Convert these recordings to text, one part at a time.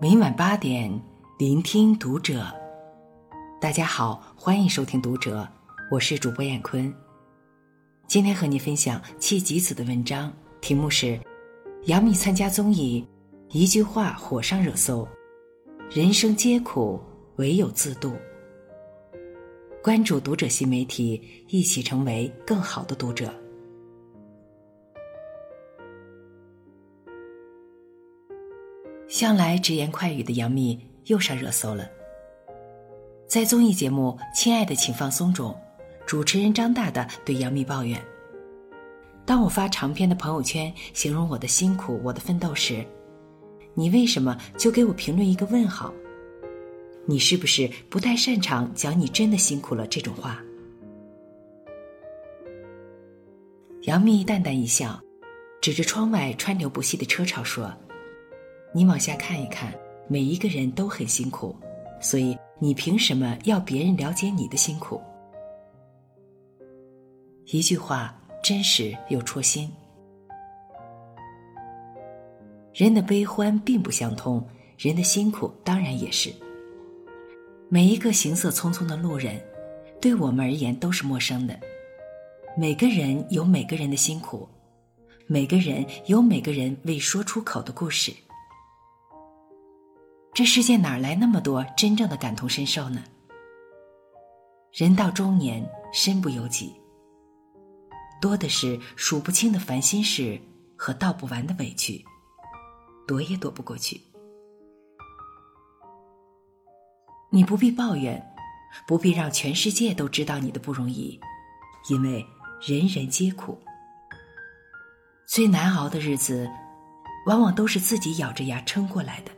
每晚八点，聆听读者。大家好，欢迎收听《读者》，我是主播艳坤。今天和你分享戚吉子的文章，题目是《杨幂参加综艺，一句话火上热搜》，人生皆苦，唯有自渡。关注《读者》新媒体，一起成为更好的读者。向来直言快语的杨幂又上热搜了。在综艺节目《亲爱的，请放松》中，主持人张大大对杨幂抱怨：“当我发长篇的朋友圈形容我的辛苦、我的奋斗时，你为什么就给我评论一个问号？你是不是不太擅长讲你真的辛苦了这种话？”杨幂淡淡一笑，指着窗外川流不息的车潮说。你往下看一看，每一个人都很辛苦，所以你凭什么要别人了解你的辛苦？一句话，真实又戳心。人的悲欢并不相通，人的辛苦当然也是。每一个行色匆匆的路人，对我们而言都是陌生的。每个人有每个人的辛苦，每个人有每个人未说出口的故事。这世界哪来那么多真正的感同身受呢？人到中年，身不由己，多的是数不清的烦心事和道不完的委屈，躲也躲不过去。你不必抱怨，不必让全世界都知道你的不容易，因为人人皆苦。最难熬的日子，往往都是自己咬着牙撑过来的。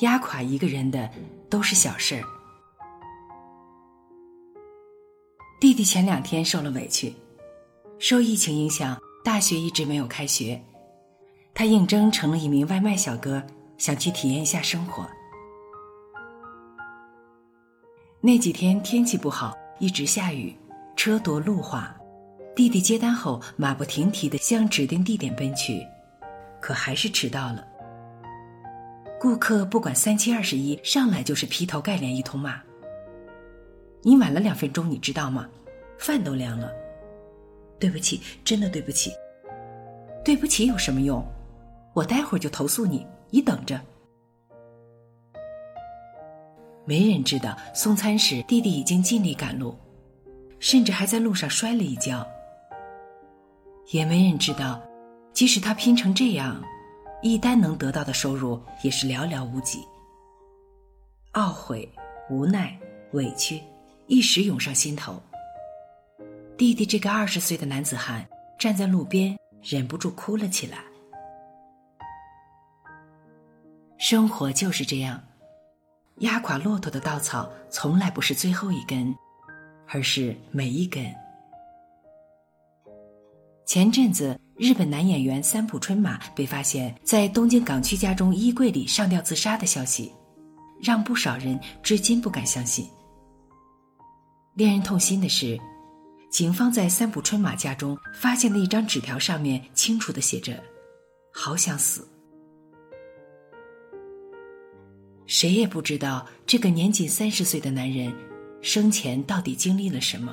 压垮一个人的都是小事儿。弟弟前两天受了委屈，受疫情影响，大学一直没有开学。他应征成了一名外卖小哥，想去体验一下生活。那几天天气不好，一直下雨，车多路滑。弟弟接单后，马不停蹄的向指定地点奔去，可还是迟到了。顾客不管三七二十一，上来就是劈头盖脸一通骂。你晚了两分钟，你知道吗？饭都凉了。对不起，真的对不起。对不起有什么用？我待会儿就投诉你，你等着。没人知道送餐时弟弟已经尽力赶路，甚至还在路上摔了一跤。也没人知道，即使他拼成这样。一单能得到的收入也是寥寥无几。懊悔、无奈、委屈，一时涌上心头。弟弟这个二十岁的男子汉站在路边，忍不住哭了起来。生活就是这样，压垮骆驼的稻草从来不是最后一根，而是每一根。前阵子。日本男演员三浦春马被发现，在东京港区家中衣柜里上吊自杀的消息，让不少人至今不敢相信。令人痛心的是，警方在三浦春马家中发现的一张纸条，上面清楚的写着：“好想死。”谁也不知道这个年仅三十岁的男人，生前到底经历了什么。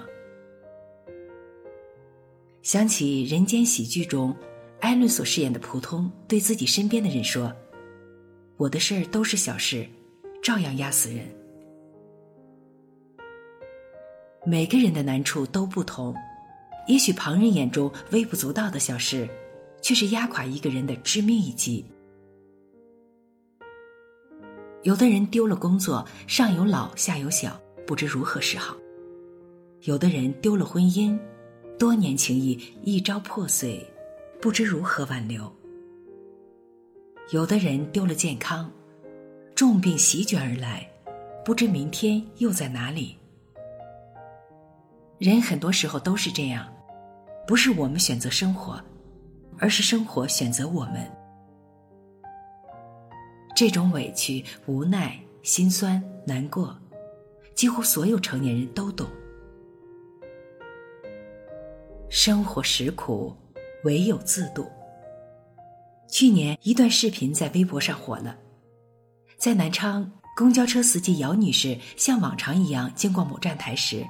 想起《人间喜剧》中，艾伦所饰演的普通对自己身边的人说：“我的事儿都是小事，照样压死人。”每个人的难处都不同，也许旁人眼中微不足道的小事，却是压垮一个人的致命一击。有的人丢了工作，上有老下有小，不知如何是好；有的人丢了婚姻。多年情谊一朝破碎，不知如何挽留。有的人丢了健康，重病席卷而来，不知明天又在哪里。人很多时候都是这样，不是我们选择生活，而是生活选择我们。这种委屈、无奈、心酸、难过，几乎所有成年人都懂。生活实苦，唯有自渡。去年一段视频在微博上火了，在南昌，公交车司机姚女士像往常一样经过某站台时，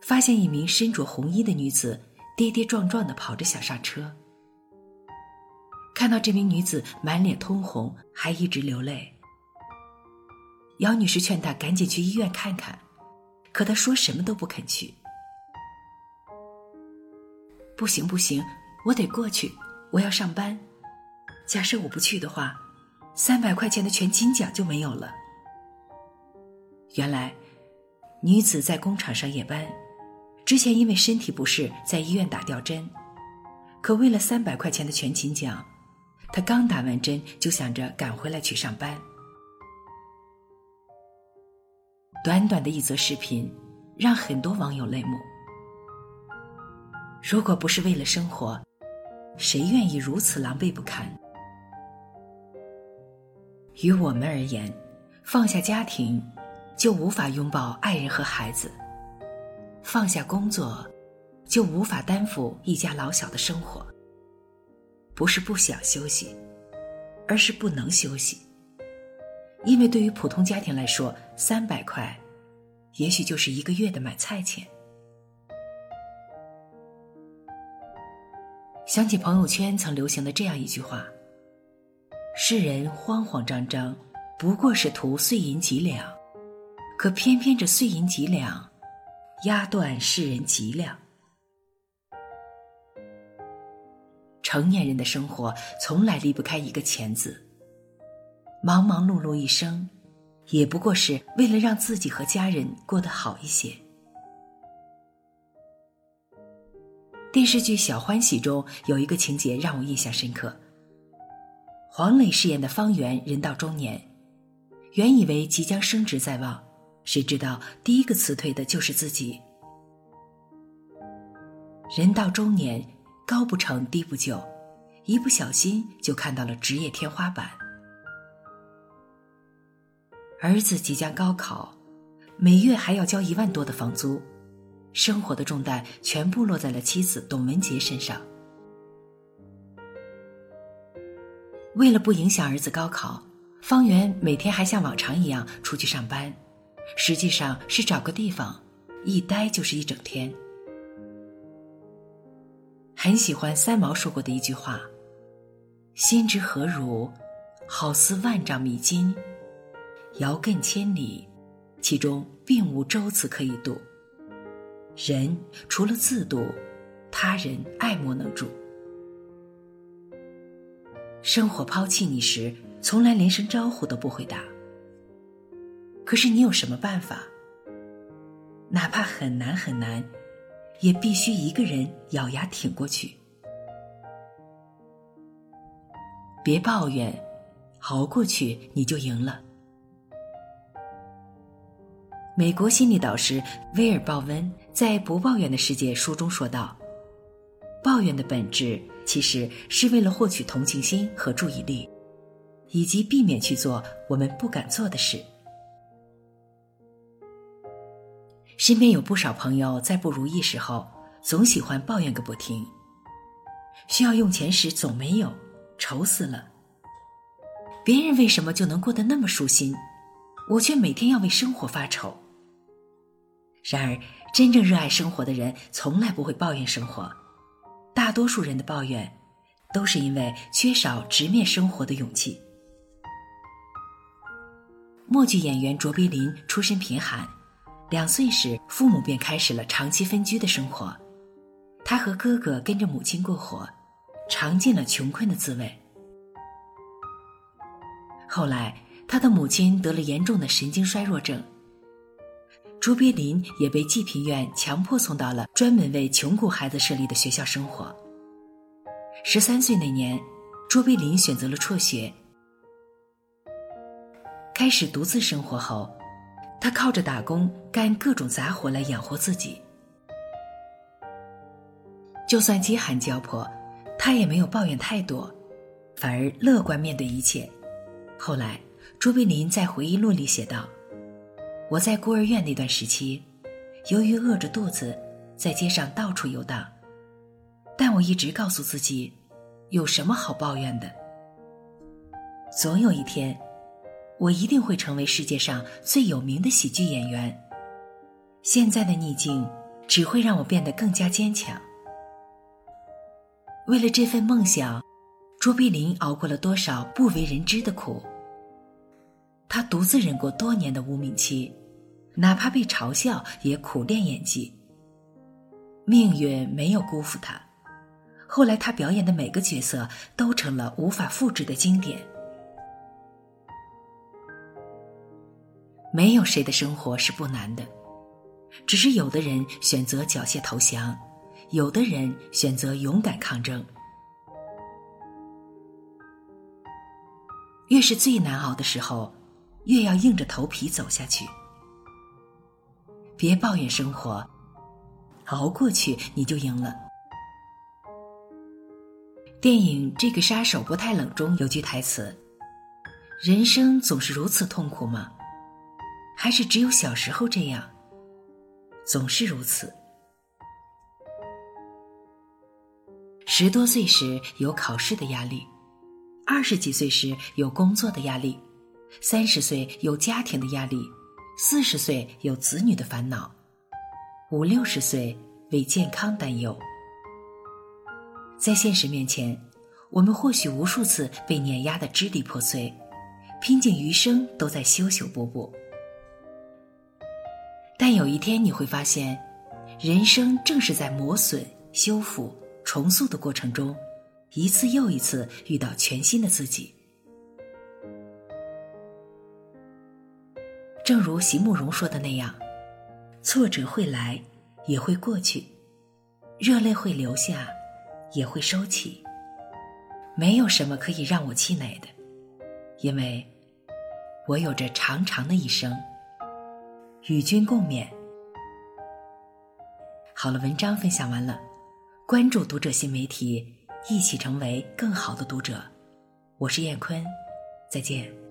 发现一名身着红衣的女子跌跌撞撞的跑着想上车。看到这名女子满脸通红，还一直流泪，姚女士劝她赶紧去医院看看，可她说什么都不肯去。不行不行，我得过去，我要上班。假设我不去的话，三百块钱的全勤奖就没有了。原来，女子在工厂上夜班，之前因为身体不适在医院打吊针，可为了三百块钱的全勤奖，她刚打完针就想着赶回来去上班。短短的一则视频，让很多网友泪目。如果不是为了生活，谁愿意如此狼狈不堪？于我们而言，放下家庭，就无法拥抱爱人和孩子；放下工作，就无法担负一家老小的生活。不是不想休息，而是不能休息。因为对于普通家庭来说，三百块，也许就是一个月的买菜钱。想起朋友圈曾流行的这样一句话：“世人慌慌张张，不过是图碎银几两，可偏偏这碎银几两，压断世人脊梁。”成年人的生活从来离不开一个“钱”字，忙忙碌碌一生，也不过是为了让自己和家人过得好一些。电视剧《小欢喜》中有一个情节让我印象深刻。黄磊饰演的方圆人到中年，原以为即将升职在望，谁知道第一个辞退的就是自己。人到中年，高不成低不就，一不小心就看到了职业天花板。儿子即将高考，每月还要交一万多的房租。生活的重担全部落在了妻子董文杰身上。为了不影响儿子高考，方圆每天还像往常一样出去上班，实际上是找个地方，一待就是一整天。很喜欢三毛说过的一句话：“心之何如，好似万丈迷津，遥亘千里，其中并无舟子可以渡。”人除了自渡，他人爱莫能助。生活抛弃你时，从来连声招呼都不会打。可是你有什么办法？哪怕很难很难，也必须一个人咬牙挺过去。别抱怨，熬过去你就赢了。美国心理导师威尔·鲍温在《不抱怨的世界》书中说道：“抱怨的本质其实是为了获取同情心和注意力，以及避免去做我们不敢做的事。”身边有不少朋友在不如意时候总喜欢抱怨个不停，需要用钱时总没有，愁死了。别人为什么就能过得那么舒心，我却每天要为生活发愁。然而，真正热爱生活的人从来不会抱怨生活。大多数人的抱怨，都是因为缺少直面生活的勇气。默剧演员卓别林出身贫寒，两岁时父母便开始了长期分居的生活，他和哥哥跟着母亲过活，尝尽了穷困的滋味。后来，他的母亲得了严重的神经衰弱症。朱碧林也被济贫院强迫送到了专门为穷苦孩子设立的学校生活。十三岁那年，朱碧林选择了辍学，开始独自生活后，他靠着打工干各种杂活来养活自己。就算饥寒交迫，他也没有抱怨太多，反而乐观面对一切。后来，朱碧林在回忆录里写道。我在孤儿院那段时期，由于饿着肚子，在街上到处游荡，但我一直告诉自己，有什么好抱怨的？总有一天，我一定会成为世界上最有名的喜剧演员。现在的逆境只会让我变得更加坚强。为了这份梦想，卓别林熬过了多少不为人知的苦？他独自忍过多年的无名期，哪怕被嘲笑也苦练演技。命运没有辜负他，后来他表演的每个角色都成了无法复制的经典。没有谁的生活是不难的，只是有的人选择缴械投降，有的人选择勇敢抗争。越是最难熬的时候，越要硬着头皮走下去。别抱怨生活，熬过去你就赢了。电影《这个杀手不太冷》中有句台词：“人生总是如此痛苦吗？”还是只有小时候这样，总是如此。十多岁时有考试的压力，二十几岁时有工作的压力，三十岁有家庭的压力，四十岁有子女的烦恼，五六十岁为健康担忧。在现实面前，我们或许无数次被碾压的支离破碎，拼尽余生都在修修补补。但有一天你会发现，人生正是在磨损、修复、重塑的过程中，一次又一次遇到全新的自己。正如席慕容说的那样，挫折会来，也会过去；热泪会流下，也会收起。没有什么可以让我气馁的，因为我有着长长的一生。与君共勉。好了，文章分享完了，关注读者新媒体，一起成为更好的读者。我是燕坤，再见。